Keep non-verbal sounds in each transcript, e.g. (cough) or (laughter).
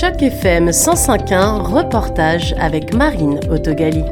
Choc FM 105.1, reportage avec Marine Autogali.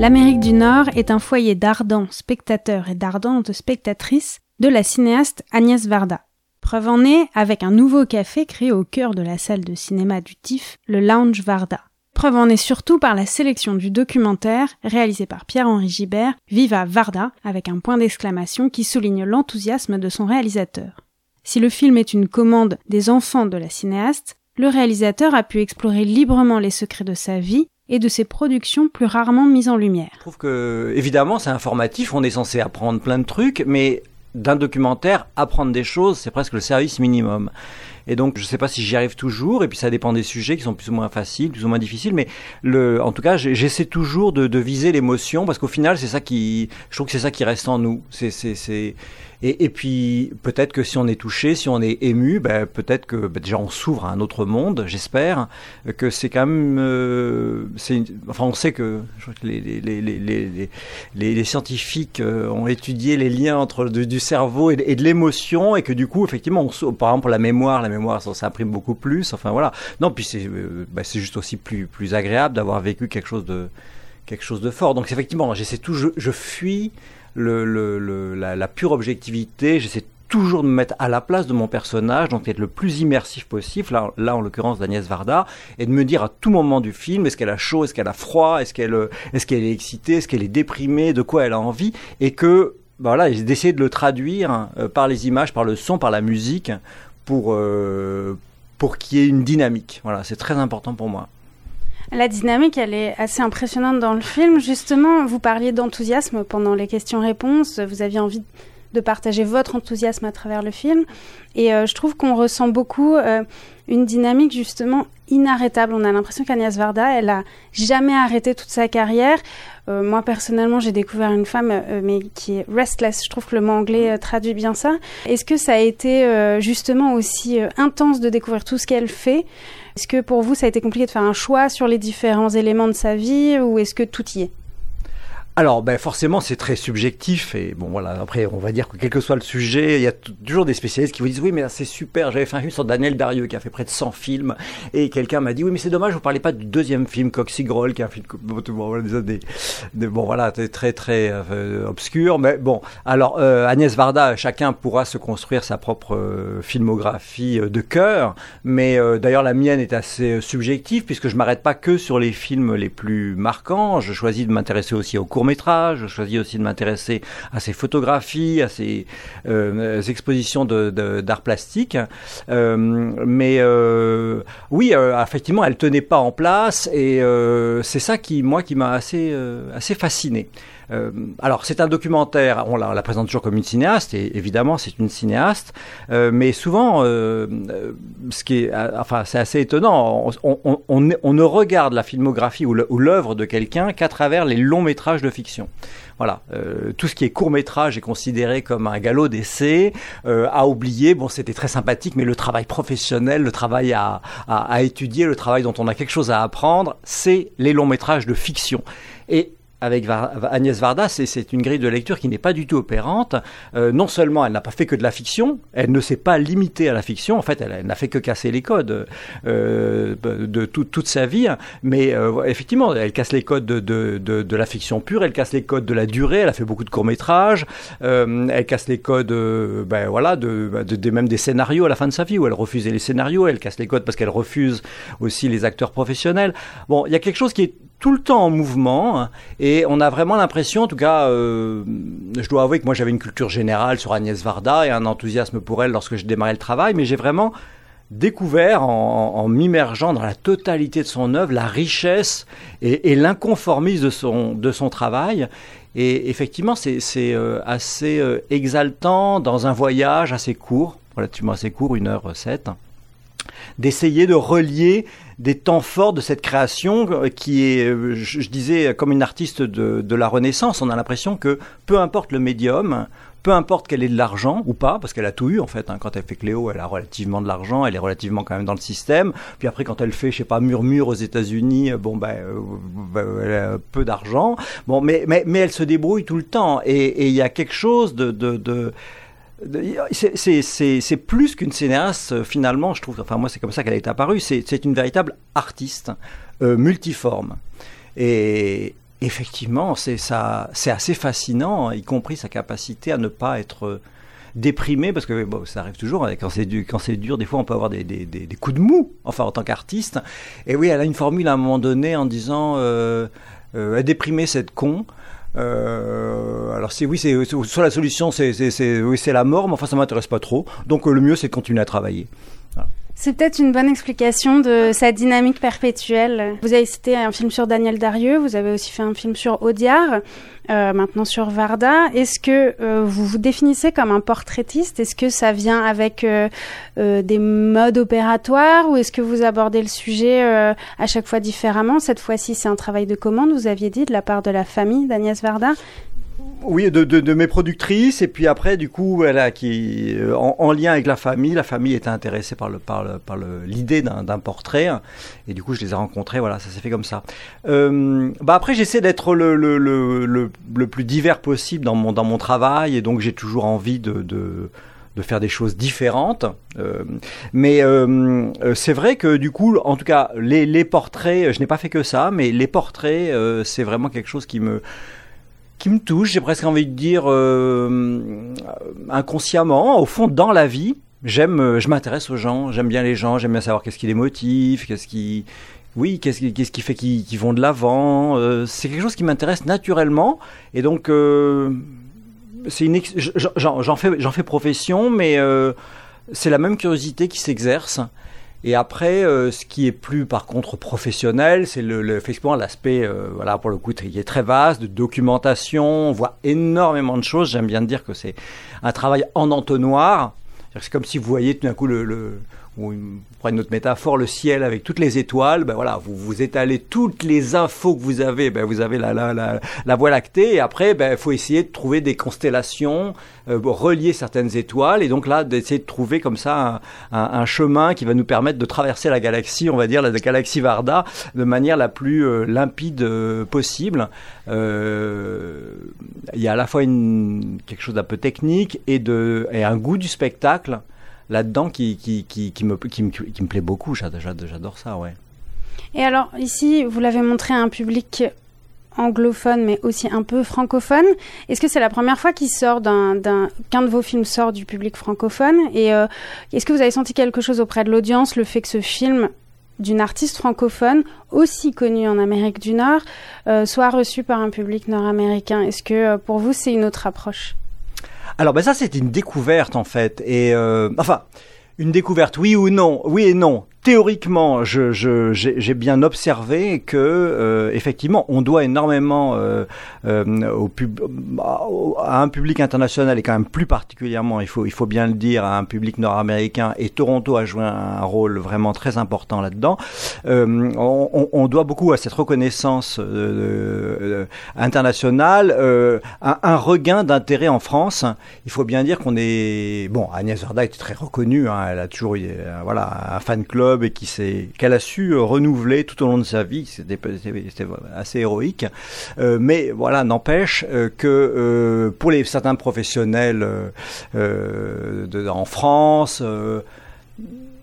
L'Amérique du Nord est un foyer d'ardents spectateurs et d'ardentes spectatrices de la cinéaste Agnès Varda. Preuve en est avec un nouveau café créé au cœur de la salle de cinéma du TIFF, le Lounge Varda. Preuve en est surtout par la sélection du documentaire réalisé par Pierre-Henri Gibert, Viva Varda, avec un point d'exclamation qui souligne l'enthousiasme de son réalisateur. Si le film est une commande des enfants de la cinéaste, le réalisateur a pu explorer librement les secrets de sa vie et de ses productions plus rarement mises en lumière. Je trouve que, évidemment, c'est informatif, on est censé apprendre plein de trucs, mais d'un documentaire, apprendre des choses, c'est presque le service minimum. Et donc, je ne sais pas si j'y arrive toujours, et puis ça dépend des sujets qui sont plus ou moins faciles, plus ou moins difficiles, mais en tout cas, j'essaie toujours de, viser l'émotion, parce qu'au final, c'est ça qui, je trouve que c'est ça qui reste en nous. Et, puis, peut-être que si on est touché, si on est ému, ben, peut-être que ben, déjà on s'ouvre à un autre monde, j'espère, que c'est quand même... Euh, enfin, on sait que, les, scientifiques euh, ont étudié les liens entre du, cerveau et, de l'émotion, et que du coup, effectivement, par exemple, la mémoire, ça, ça imprime beaucoup plus. Enfin, voilà. Non, puis c'est euh, ben, c'est juste aussi plus, plus agréable d'avoir vécu quelque chose de quelque chose de fort. Donc effectivement, j'essaie tout, je, fuis la, pure objectivité. J'essaie toujours de me mettre à la place de mon personnage, donc d'être le plus immersif possible, là, là en l'occurrence d'Agnès Varda, et de me dire à tout moment du film, est-ce qu'elle a chaud, est-ce qu'elle a froid, est-ce qu'elle est, qu'elle est excitée, est-ce qu'elle est déprimée, de quoi elle a envie, et que ben voilà, d'essayer de le traduire euh, par les images, par le son, par la musique, pour, euh, pour qu'il y ait une dynamique. Voilà, c'est très important pour moi. La dynamique, elle est assez impressionnante dans le film. Justement, vous parliez d'enthousiasme pendant les questions-réponses. Vous aviez envie de partager votre enthousiasme à travers le film. Et euh, je trouve qu'on ressent beaucoup euh, une dynamique justement inarrêtable. On a l'impression qu'Agnès Varda, elle a jamais arrêté toute sa carrière. Euh, moi personnellement, j'ai découvert une femme, euh, mais qui est restless. Je trouve que le mot anglais euh, traduit bien ça. Est-ce que ça a été euh, justement aussi intense de découvrir tout ce qu'elle fait? Est-ce que pour vous, ça a été compliqué de faire un choix sur les différents éléments de sa vie, ou est-ce que tout y est? Alors, ben forcément, c'est très subjectif et bon voilà. Après, on va dire que quel que soit le sujet, il y a toujours des spécialistes qui vous disent oui, mais c'est super. J'avais fait un film sur Daniel Darieux qui a fait près de 100 films et quelqu'un m'a dit oui, mais c'est dommage, vous parlez pas du deuxième film Coxigrol qui a un film bon, voilà, des, des, bon voilà très très euh, obscur, mais bon. Alors euh, Agnès Varda, chacun pourra se construire sa propre euh, filmographie euh, de cœur, mais euh, d'ailleurs la mienne est assez subjective puisque je m'arrête pas que sur les films les plus marquants. Je choisis de m'intéresser aussi aux courts Je choisis aussi de m'intéresser à ses photographies, à ses euh, expositions d'art plastique. Euh, mais euh, oui, effectivement, elle tenait pas en place et c'est ça qui, moi, qui m'a assez, assez fasciné. Euh, alors, c'est un documentaire, on la, on la, présente toujours comme une cinéaste, et évidemment, c'est une cinéaste, euh, mais souvent, euh, ce qui est, enfin, c'est assez étonnant, on, on, on, ne regarde la filmographie ou l'œuvre de quelqu'un qu'à travers les longs métrages de fiction. Voilà, euh, tout ce qui est court métrage est considéré comme un galop d'essai, euh, à oublier. Bon, c'était très sympathique, mais le travail professionnel, le travail à, à, à étudier, le travail dont on a quelque chose à apprendre, c'est les longs métrages de fiction. Et avec Agnès Varda, c'est une grille de lecture qui n'est pas du tout opérante. Euh, non seulement elle n'a pas fait que de la fiction, elle ne s'est pas limitée à la fiction. En fait, elle, elle n'a fait que casser les codes euh, de tout, toute sa vie. Mais euh, effectivement, elle casse les codes de, de, de, de, la fiction pure, elle casse les codes de la durée. Elle a fait beaucoup de courts métrages. Euh, elle casse les codes, euh, ben voilà, de, de, même des scénarios à la fin de sa vie où elle refusait les scénarios. Elle casse les codes parce qu'elle refuse aussi les acteurs professionnels. Bon, il y a quelque chose qui est tout le temps en mouvement et on a vraiment l'impression, en tout cas, euh, je dois avouer que moi j'avais une culture générale sur Agnès Varda et un enthousiasme pour elle lorsque je démarrais le travail, mais j'ai vraiment découvert en, en m'immergeant dans la totalité de son œuvre la richesse et, et l'inconformisme de son, de son travail. Et effectivement, c'est euh, assez euh, exaltant dans un voyage assez court, relativement assez court, une heure sept d'essayer de relier des temps forts de cette création qui est, je, je disais, comme une artiste de, de la Renaissance. On a l'impression que peu importe le médium, peu importe qu'elle ait de l'argent ou pas, parce qu'elle a tout eu en fait. Hein. Quand elle fait Cléo, elle a relativement de l'argent, elle est relativement quand même dans le système. Puis après, quand elle fait, je sais pas, Murmure aux États-Unis, bon ben, euh, ben elle a peu d'argent. Bon, mais, mais mais elle se débrouille tout le temps. Et il y a quelque chose de, de, de c'est plus qu'une cinéaste finalement, je trouve. Enfin moi c'est comme ça qu'elle est apparue. C'est une véritable artiste multiforme. Et effectivement, c'est assez fascinant, y compris sa capacité à ne pas être déprimé parce que ça arrive toujours hein, quand c'est dur, c'est des fois on peut avoir des, coups de mou enfin en tant qu'artiste et oui elle a une formule à un moment donné en disant euh, euh, déprimer cette con euh, alors c'est oui, c'est soit la solution, c'est oui, c'est la mort, mais enfin ça m'intéresse pas trop. Donc euh, le mieux c'est de continuer à travailler. C'est peut-être une bonne explication de sa dynamique perpétuelle. Vous avez cité un film sur Daniel Darieux, vous avez aussi fait un film sur Audiard, euh, maintenant sur Varda. Est-ce que euh, vous vous définissez comme un portraitiste? Est-ce que ça vient avec euh, des modes opératoires ou est-ce que vous abordez le sujet à chaque fois différemment? Cette fois-ci, c'est un travail de commande, vous aviez dit, de la part de la famille d'Agnès Varda. Oui, de, de, de, mes productrices et puis après du coup, elle qui euh, en, en, lien avec la famille, la famille était intéressée par le par le, par l'idée d'un portrait et du coup je les ai rencontrés. Voilà, ça s'est fait comme ça. Euh, bah après j'essaie d'être le, le, le, le, plus divers possible dans mon dans mon travail et donc j'ai toujours envie de, de de faire des choses différentes. Euh, mais euh, euh c'est vrai que du coup, en tout cas, les, les portraits, je n'ai pas fait que ça, mais les portraits, euh, c'est vraiment quelque chose qui me qui me touche, j'ai presque envie de dire euh, inconsciemment, au fond, dans la vie. J'aime, euh, je m'intéresse aux gens, j'aime bien les gens, j'aime bien savoir qu'est-ce qui les motive, qu'est-ce qui, oui, qu'est-ce qui, qu'est-ce qui fait qu'ils vont de l'avant. Euh, c'est quelque chose qui m'intéresse naturellement, et donc c'est une, j'en fais, j'en fais profession, mais c'est la même curiosité qui s'exerce. Et après, euh, ce qui est plus par contre professionnel, c'est le, le, effectivement l'aspect, euh, voilà, pour le coup, qui est très vaste, de documentation. On voit énormément de choses. J'aime bien dire que c'est un travail en entonnoir. C'est comme si vous voyez tout d'un coup le, le ou prenez notre métaphore, le ciel avec toutes les étoiles, ben voilà, vous vous étalez toutes les infos que vous avez, ben vous avez la, la, la, Voie lactée, et après, ben faut essayer de trouver des constellations, euh, relier certaines étoiles, et donc là, d'essayer de trouver comme ça un, chemin qui va nous permettre de traverser la galaxie, on va dire la galaxie Varda, de manière la plus euh, limpide euh, possible. Il y a à la fois une, quelque chose d'un peu technique et, de, et un goût du spectacle là-dedans qui, qui, qui, me, qui, me, qui me plaît beaucoup. J'adore ça, ouais. Et alors, ici, vous l'avez montré à un public anglophone, mais aussi un peu francophone. Est-ce que c'est la première fois qu'un de vos films sort du public francophone? Et euh, est-ce que vous avez senti quelque chose auprès de l'audience, le fait que ce film d'une artiste francophone aussi connue en Amérique du Nord euh, soit reçu par un public nord-américain? Est-ce que euh, pour vous c'est une autre approche? Alors ben ça c'est une découverte en fait. Et euh, enfin une découverte oui ou non oui et non théoriquement, je, je, j'ai bien observé que euh, effectivement, on doit énormément euh, euh, au pub, à un public international et quand même plus particulièrement, il faut, il faut bien le dire, à un public nord-américain. Et Toronto a joué un rôle vraiment très important là-dedans. Euh, on, on, doit beaucoup à cette reconnaissance euh, internationale, un, un, regain d'intérêt en France. Il faut bien dire qu'on est bon. Agnès Varda était très reconnue. Hein, elle a toujours eu, voilà un fan club et qui s'est qu'elle a su euh, renouveler tout au long de sa vie. C'était assez héroïque, euh, mais voilà, n'empêche euh, que pour les certains professionnels en France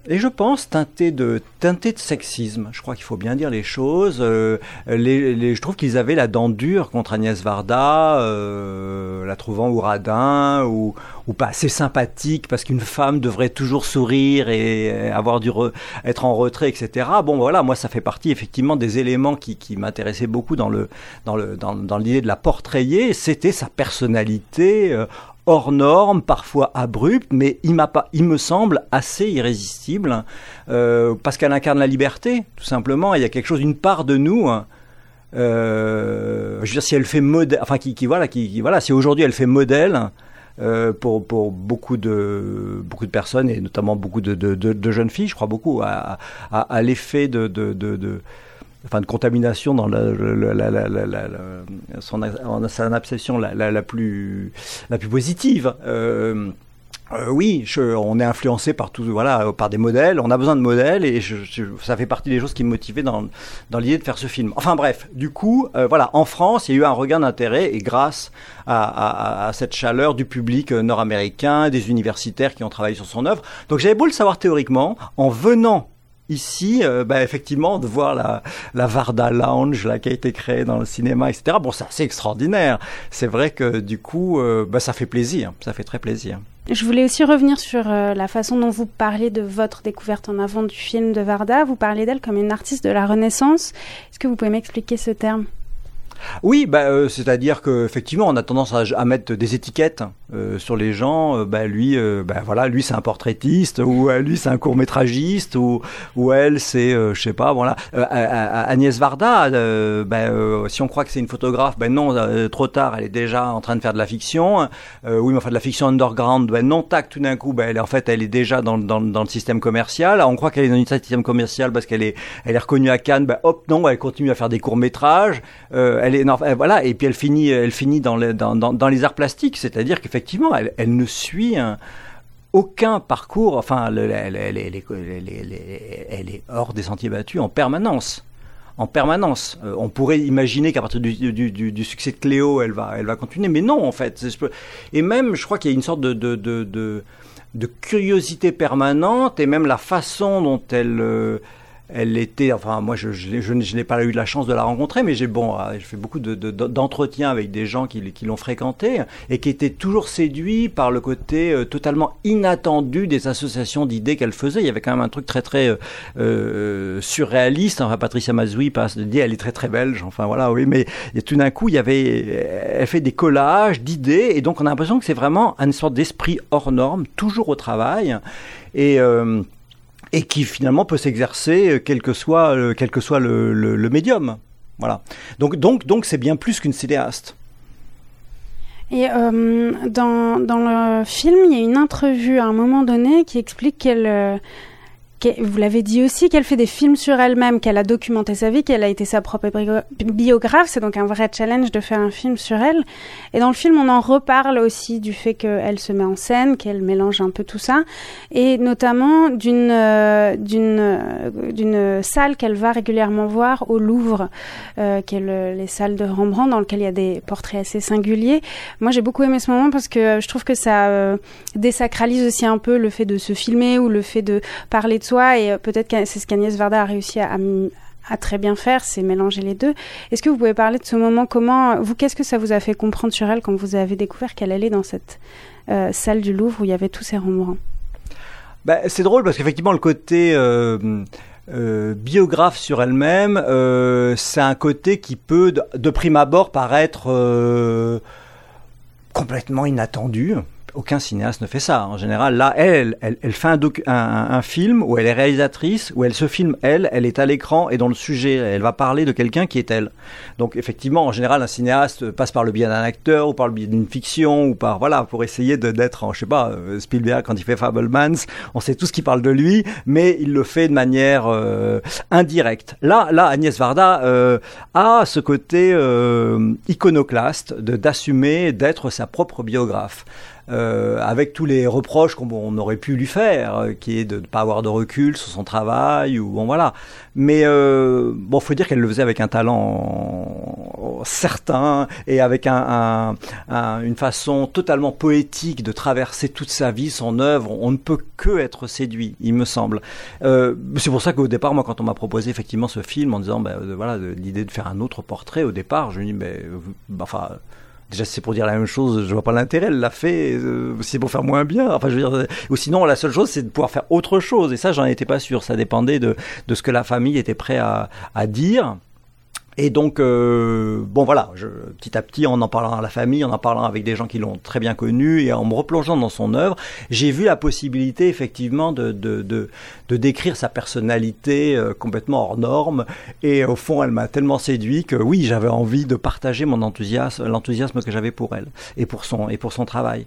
et je pense teinté de teinté de sexisme. Je crois qu'il faut bien dire les choses. Euh, les, les, je trouve qu'ils avaient la dent dure contre Agnès Varda, euh, la trouvant ou radin ou, ou pas assez sympathique parce qu'une femme devrait toujours sourire et avoir du re, être en retrait, etc. Bon, voilà, moi ça fait partie effectivement des éléments qui, qui m'intéressaient beaucoup dans le dans le dans, dans l'idée de la portrayer. C'était sa personnalité. Euh, hors norme, parfois abrupte, mais il, pas, il me semble assez irrésistible, euh, parce qu'elle incarne la liberté, tout simplement. Il y a quelque chose, une part de nous. Euh, je veux dire, si elle fait modèle, enfin, qui, voilà, qui, voilà, si aujourd'hui elle fait modèle. Euh, pour, pour beaucoup de beaucoup de personnes et notamment beaucoup de, de, jeunes filles, je crois beaucoup à, l'effet de enfin de contamination dans la, la, son, son acception la, plus la plus positive. Euh, euh, oui, on est influencé par tout, voilà, par des modèles. On a besoin de modèles et ça fait partie des choses qui me motivaient dans, dans l'idée de faire ce film. Enfin bref, du coup, euh, voilà, en France, il y a eu un regain d'intérêt et grâce à, cette chaleur du public nord-américain, des universitaires qui ont travaillé sur son œuvre. Donc j'avais beau le savoir théoriquement, en venant ici, bah, effectivement, de voir la, la Varda Lounge là, qui a été créée dans le cinéma, etc. Bon, c'est assez extraordinaire. C'est vrai que du coup, bah, ça fait plaisir, ça fait très plaisir. Je voulais aussi revenir sur euh, la façon dont vous parlez de votre découverte en avant du film de Varda. Vous parlez d'elle comme une artiste de la Renaissance. Est-ce que vous pouvez m'expliquer ce terme? Oui, bah, euh, c'est-à-dire qu'effectivement, on a tendance à, mettre des étiquettes euh, sur les gens. Euh, bah, lui, bah, voilà, lui c'est un portraitiste, ou lui c'est un court-métragiste, ou, ou elle c'est, je sais pas, voilà. Agnès Varda, bah, si on croit que c'est une photographe, ben non, trop tard, elle est déjà en train de faire de la fiction. oui, mais enfin de la fiction underground, ben non, tac, tout d'un coup, ben, elle, en fait, elle est déjà dans, dans, dans le système commercial. On croit qu'elle est dans le système commercial parce qu'elle est, elle est reconnue à Cannes. Ben hop, non, elle continue à faire des courts-métrages elle voilà, et puis elle finit, elle finit dans, les, arts plastiques, c'est-à-dire qu'effectivement, elle, ne suit aucun parcours, enfin, elle, est hors des sentiers battus en permanence en permanence. Euh, on pourrait imaginer qu'à partir du, succès de Cléo, elle va, elle va continuer, mais non, en fait. Et même, je crois qu'il y a une sorte de curiosité permanente, et même la façon dont elle, euh, elle était, enfin moi je, je, je, n'ai pas eu la chance de la rencontrer, mais j'ai bon, euh, j'ai fait beaucoup d'entretiens de, avec des gens qui, l'ont fréquentée et qui étaient toujours séduits par le côté euh, totalement inattendu des associations d'idées qu'elle faisait. Il y avait quand même un truc très très euh, euh surréaliste. Enfin Patricia Mazoui passe de dire elle est très très belge. Enfin voilà, oui, mais et tout d'un coup il y avait, elle fait des collages d'idées et donc on a l'impression que c'est vraiment une sorte d'esprit hors norme, toujours au travail et et qui finalement peut s'exercer euh, quel que soit, euh, quel que soit le, médium. Voilà. Donc donc donc c'est bien plus qu'une cinéaste. Et euh, dans, dans le film, il y a une entrevue à un moment donné qui explique qu'elle vous l'avez dit aussi, qu'elle fait des films sur elle-même, qu'elle a documenté sa vie, qu'elle a été sa propre biographe. C'est donc un vrai challenge de faire un film sur elle. Et dans le film, on en reparle aussi du fait qu'elle se met en scène, qu'elle mélange un peu tout ça, et notamment d'une euh, d'une euh, d'une salle qu'elle va régulièrement voir au Louvre, euh, qui est les salles de Rembrandt, dans lequel il y a des portraits assez singuliers. Moi, j'ai beaucoup aimé ce moment parce que je trouve que ça désacralise aussi un peu le fait de se filmer ou le fait de parler de et euh, peut-être que c'est ce qu'Agnès Varda a réussi à, très bien faire, c'est mélanger les deux. Est-ce que vous pouvez parler de ce moment? Comment vous Qu'est-ce que ça vous a fait comprendre sur elle quand vous avez découvert qu'elle allait dans cette euh, salle du Louvre où il y avait tous ces Rembrandts bah, c'est drôle parce qu'effectivement le côté euh, biographe sur elle-même, c'est un côté qui peut de prime abord paraître complètement inattendu aucun cinéaste ne fait ça. En général, là, elle, elle, elle fait un, un, un, film où elle est réalisatrice, où elle se filme elle, elle est à l'écran et dans le sujet, elle va parler de quelqu'un qui est elle. Donc effectivement, en général, un cinéaste passe par le biais d'un acteur ou par le biais d'une fiction ou par voilà pour essayer d'être, je sais pas, euh, Spielberg quand il fait Fablemans, on sait tout ce qui parle de lui, mais il le fait de manière euh, indirecte. Là, là, Agnès Varda euh, a ce côté euh, iconoclaste de d'assumer d'être sa propre biographe. Euh, avec tous les reproches qu'on aurait pu lui faire, euh, qui est de ne pas avoir de recul sur son travail, ou bon voilà. Mais euh, bon, faut dire qu'elle le faisait avec un talent certain et avec un, un, une façon totalement poétique de traverser toute sa vie, son œuvre. On ne peut que être séduit, il me semble. Euh, c'est pour ça qu'au départ, moi, quand on m'a proposé effectivement ce film en disant, ben, voilà, l'idée de faire un autre portrait, au départ, je me dis, mais, enfin Déjà, c'est pour dire la même chose, je vois pas l'intérêt. Elle l'a fait, euh, c'est pour faire moins bien. Enfin, dire, ou sinon, la seule chose, c'est de pouvoir faire autre chose. Et ça, j'en étais pas sûr. Ça dépendait de, de ce que la famille était prêt à, à dire. Et donc, euh, bon voilà, petit à petit, en en parlant à la famille, en en parlant avec des gens qui l'ont très bien connu et en me replongeant dans son œuvre, j'ai vu la possibilité effectivement de, de, de, de décrire sa personnalité euh, complètement hors norme. Et au fond, elle m'a tellement séduit que oui, j'avais envie de partager mon enthousiasme, l'enthousiasme que j'avais pour elle et pour son, et pour son travail.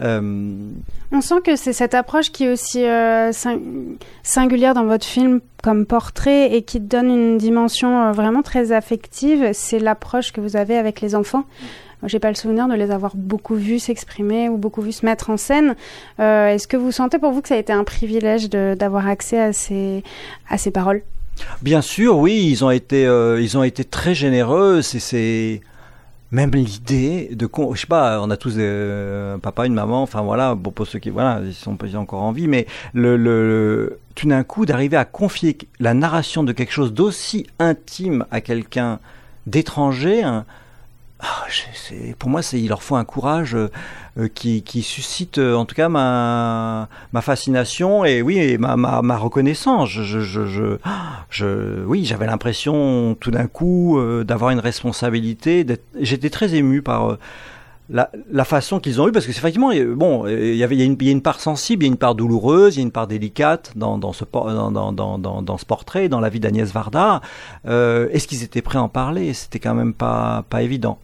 Euh... On sent que c'est cette approche qui est aussi euh, singulière dans votre film comme portrait et qui donne une dimension euh, vraiment très affective. C'est l'approche que vous avez avec les enfants. j'ai pas le souvenir de les avoir beaucoup vus s'exprimer ou beaucoup vus se mettre en scène. Est-ce que vous sentez pour vous que ça a été un privilège d'avoir accès à ces, à ces paroles? Bien sûr, oui, ils ont été, ils ont été très généreux. C'est même l'idée de je sais pas on a tous un papa une maman enfin voilà pour, ceux qui voilà ils sont pas encore en vie mais le, le tout d'un coup d'arriver à confier la narration de quelque chose d'aussi intime à quelqu'un d'étranger hein, ah, pour moi, il leur faut un courage euh, euh, qui, suscite, euh, en tout cas, ma, ma fascination et oui, ma, ma, reconnaissance. Je, je, je, oui, j'avais l'impression tout d'un coup d'avoir une responsabilité. J'étais très ému par la, la, façon qu'ils ont eu, parce que c'est effectivement, bon, il y avait, il y, a une, il y a une part sensible, il y a une part douloureuse, il y a une part délicate dans, dans ce, dans, dans, dans, dans, ce portrait, dans la vie d'Agnès Varda. Euh, Est-ce qu'ils étaient prêts à en parler? C'était quand même pas, pas évident.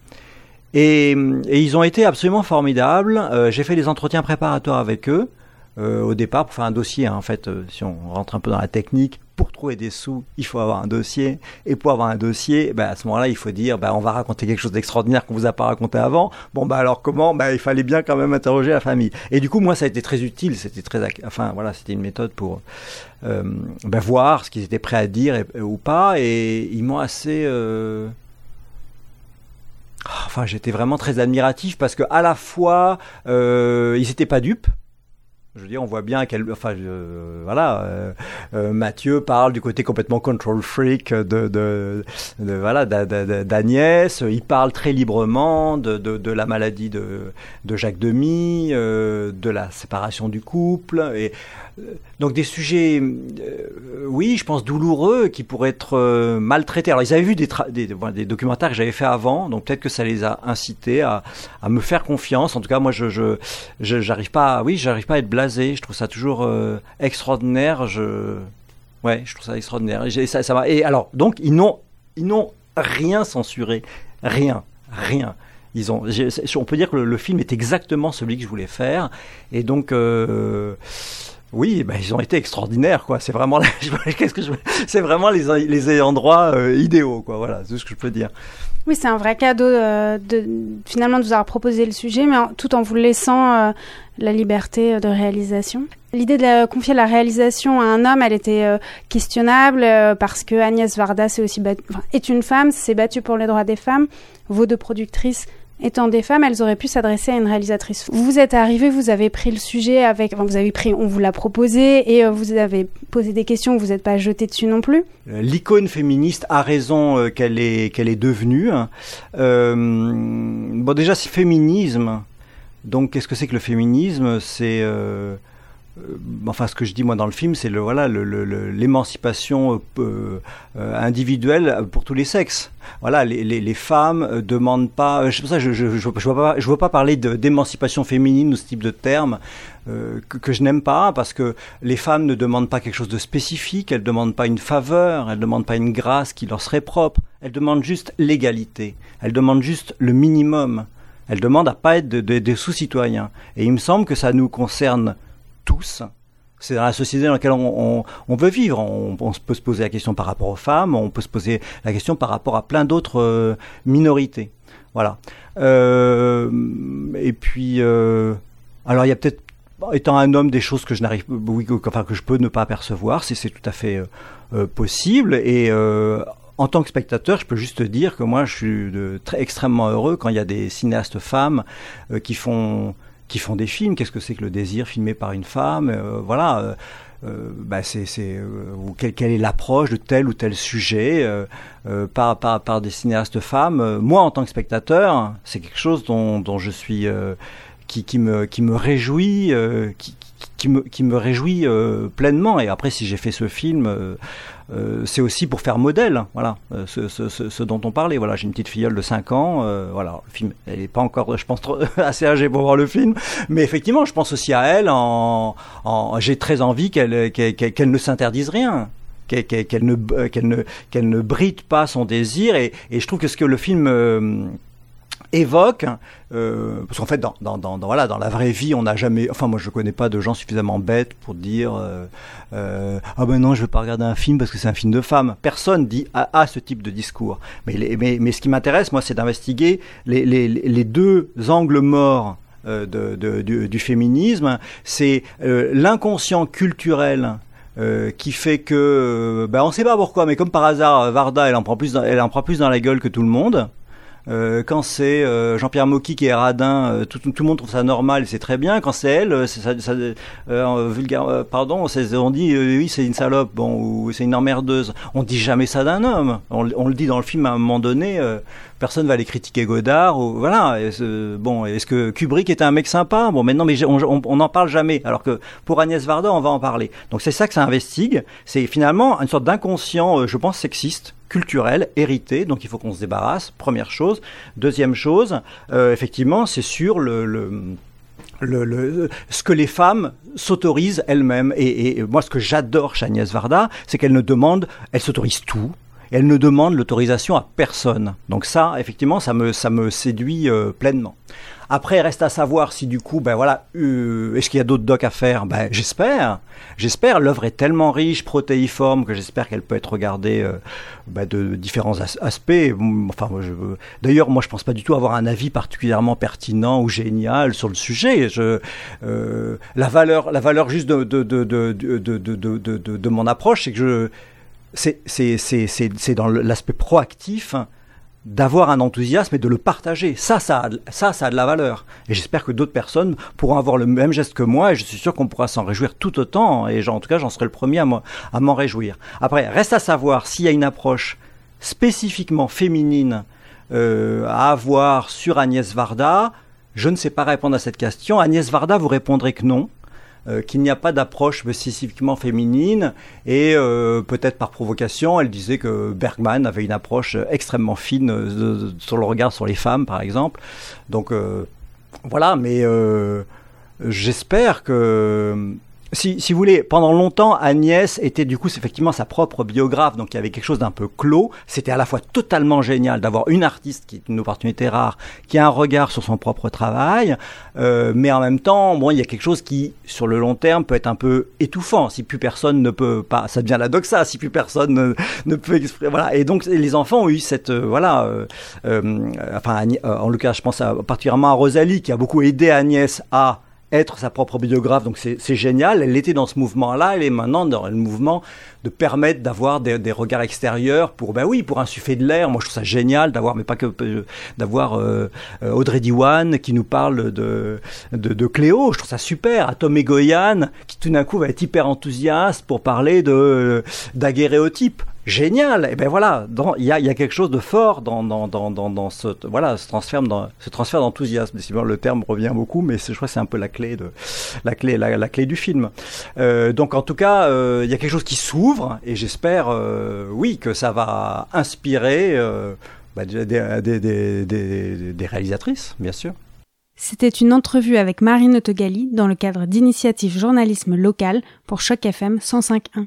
Et, et, ils ont été absolument formidables. Euh, J'ai fait des entretiens préparatoires avec eux. Euh, au départ pour faire un dossier. Hein. En fait, euh, si on rentre un peu dans la technique, pour trouver des sous, il faut avoir un dossier. Et pour avoir un dossier, bah, à ce moment-là, il faut dire, bah, on va raconter quelque chose d'extraordinaire qu'on vous a pas raconté avant. Bon, bah alors comment? Bah, Il fallait bien quand même interroger la famille. Et du coup, moi, ça a été très utile. C'était très, enfin voilà, c'était une méthode pour euh, bah, voir ce qu'ils étaient prêts à dire ou pas. Et ils m'ont assez euh, Enfin, j'étais vraiment très admiratif parce que à la fois, euh, ils n'étaient pas dupes. Je veux dire, on voit bien qu'elle, enfin, voilà, euh, euh, Mathieu parle du côté complètement control freak de, de, de voilà, d'Agnès. Il parle très librement de, de, de, la maladie de, de Jacques Demy, euh, de la séparation du couple, et donc des sujets, oui, je pense douloureux, qui pourraient être maltraités. Alors ils avaient vu des, des, des, documentaires que j'avais fait avant, donc peut-être que ça les a incités à, à, me faire confiance. En tout cas, moi, je, je, j'arrive pas, oui, j'arrive pas à être Je trouve ça toujours euh, extraordinaire. Je, ouais, je trouve ça extraordinaire. Et alors, donc ils n'ont, rien censuré, rien, rien. Ils ont, on peut dire que le, film est exactement celui que je voulais faire, et donc. Euh, oui, ben, ils ont été extraordinaires. C'est vraiment, (laughs) qu'est-ce que je, vraiment les, les euh, idéaux, quoi. Voilà, c'est ce que je peux dire. Oui, c'est un vrai cadeau euh, de, finalement de vous avoir proposé le sujet, mais tout en vous laissant euh, la liberté de réalisation. L'idée de confier la réalisation à un homme, elle était questionnable parce que Agnès Varda c'est aussi est une femme, s'est battue pour les droits des femmes. Vos deux productrices étant des femmes, elles auraient pu s'adresser à une réalisatrice. Vous êtes arrivé, vous avez pris le sujet avec, enfin, vous avez pris, on vous l'a proposé et euh, vous avez posé des questions, vous n'êtes pas jeté dessus non plus. Euh, l'icône féministe a raison euh, qu'elle est qu'elle est devenue. Hein. bon, déjà, c'est féminisme. Donc, qu'est-ce que c'est que le féminisme? C'est enfin ce que je dis moi dans le film, c'est le voilà l'émancipation euh, euh, individuelle pour tous les sexes. Voilà, les, les, les femmes demandent pas. C'est je je, je, vois pas je veux pas parler d'émancipation féminine ou ce type de terme que, que, je n'aime pas parce que les femmes ne demandent pas quelque chose de spécifique, elles demandent pas une faveur, elles demandent pas une grâce qui leur serait propre. Elles demandent juste l'égalité. Elles demandent juste le minimum. Elles demandent à pas être des sous-citoyens. Et il me semble que ça nous concerne tous. C'est dans la société dans laquelle on, veut vivre. On, peut se poser la question par rapport aux femmes, on peut se poser la question par rapport à plein d'autres euh, minorités. Voilà. Euh, et puis, euh, alors il y a peut-être, étant un homme, des choses que je n'arrive, oui, enfin que je peux ne pas apercevoir, si c'est tout à fait possible. Et en tant que spectateur, je peux juste dire que moi, je suis extrêmement heureux quand il y a des cinéastes femmes qui font qui font des films. Qu'est-ce que c'est que le désir filmé par une femme euh, Voilà. Euh, euh, bah c'est, c'est quelle, quelle, est l'approche de tel ou tel sujet par, par, par des cinéastes femmes. moi, en tant que spectateur, c'est quelque chose dont, je suis qui, me qui me réjouit, qui me, qui me réjouit pleinement. Et après, si j'ai fait ce film, euh, c'est aussi pour faire modèle, voilà, euh, ce, ce, ce, dont on parlait. Voilà, j'ai une petite filleule de 5 ans, euh, voilà, le film, elle est pas encore, je pense, trop, (laughs) assez âgée pour voir le film, mais effectivement, je pense aussi à elle. En, en j'ai très envie qu'elle qu'elle ne s'interdise rien qu'elle ne qu'elle ne qu'elle ne bride pas son désir et, et, je trouve que ce que le film évoque, euh, parce qu'en fait, dans, dans, dans, voilà, dans la vraie vie, on n'a jamais, enfin moi je connais pas de gens suffisamment bêtes pour dire euh, euh, ah ben non, je vais pas regarder un film parce que c'est un film de femme. Personne dit à, ce type de discours. Mais, mais, mais ce qui m'intéresse, moi, c'est d'investiguer les, les, les deux angles morts euh, de, de, du, du, féminisme. C'est euh, l'inconscient culturel euh, qui fait que, ben, on sait pas pourquoi, mais comme par hasard, Varda, elle en prend plus, dans, elle en prend plus dans la gueule que tout le monde. Euh, quand c'est euh, Jean-Pierre Mocky qui est radin, euh, tout, tout, le monde trouve ça normal, c'est très bien. Quand c'est elle, c'est ça, ça vulgaire, pardon, on dit oui c'est une salope, bon, ou c'est une emmerdeuse. On dit jamais ça d'un homme. On, on, le dit dans le film à un moment donné. Personne va aller critiquer Godard. Ou, voilà. Bon, est-ce que Kubrick était un mec sympa? Bon, maintenant, mais on n'en parle jamais. Alors que pour Agnès Varda, on va en parler. Donc c'est ça que ça investigue. C'est finalement une sorte d'inconscient, je pense, sexiste culturel, hérité, donc il faut qu'on se débarrasse, première chose. Deuxième chose, euh, effectivement, c'est sur le, le ce que les femmes s'autorisent elles-mêmes. Et, moi, ce que j'adore chez Agnès Varda, c'est qu'elle ne demande, elle s'autorise tout. Elle ne demande l'autorisation à personne. Donc ça, effectivement, ça me, ça me séduit euh, pleinement. Après, reste à savoir si du coup, ben voilà, euh, est-ce qu'il y a d'autres docs à faire? Ben j'espère, j'espère. L'œuvre est tellement riche, protéiforme que j'espère qu'elle peut être regardée euh, ben, de différents aspects. Enfin, d'ailleurs, moi, je pense pas du tout avoir un avis particulièrement pertinent ou génial sur le sujet. Je, euh, la valeur, la valeur juste de de de de de, de, de mon approche, c'est que je c'est dans l'aspect proactif d'avoir un enthousiasme et de le partager. Ça, ça ça, ça a de la valeur. Et j'espère que d'autres personnes pourront avoir le même geste que moi et je suis sûr qu'on pourra s'en réjouir tout autant. Et en tout cas, j'en serai le premier à m'en réjouir. Après, reste à savoir s'il y a une approche spécifiquement féminine euh, à avoir sur Agnès Varda. Je ne sais pas répondre à cette question. Agnès Varda vous répondrait que non. Euh, qu'il n'y a pas d'approche spécifiquement féminine et euh, peut-être par provocation, elle disait que Bergman avait une approche extrêmement fine euh, sur le regard sur les femmes, par exemple. Donc voilà, mais j'espère que si, si, vous voulez, pendant longtemps, Agnès était du coup effectivement sa propre biographe, donc il y avait quelque chose d'un peu clos. C'était à la fois totalement génial d'avoir une artiste qui est une opportunité rare, qui a un regard sur son propre travail, euh, mais en même temps, bon, il y a quelque chose qui, sur le long terme, peut être un peu étouffant. Si plus personne ne peut pas, ça devient la doxa. Si plus personne ne, peut exprimer, voilà. Et donc les enfants ont eu cette, euh, voilà, euh, euh enfin, euh, en cas, je pense à, particulièrement à Rosalie qui a beaucoup aidé Agnès à être sa propre biographe. Donc c'est génial. Elle était dans ce mouvement-là. Elle est maintenant dans le mouvement de permettre d'avoir des, regards extérieurs pour, ben oui, pour insuffler de l'air. Moi, je trouve ça génial d'avoir, mais pas que euh, d'avoir euh, euh, Audrey Diwan qui nous parle de, de, Cléo. Je trouve ça super. Atom et Goyan qui tout d'un coup va être hyper enthousiaste pour parler de génial. Et ben voilà, il y a, y a, quelque chose de fort dans, dans, dans, dans, ce, voilà, ce transfert, ce transfert d'enthousiasme. Le terme revient beaucoup, mais je crois que c'est un peu la clé de la clé, la, clé du film. Euh, donc en tout cas, euh, il y a quelque chose qui s'ouvre et j'espère, euh, oui, que ça va inspirer euh, bah, des, des, des, des réalisatrices, bien sûr. C'était une entrevue avec Marine Autogali dans le cadre d'initiative journalisme local pour Choc FM 105.1.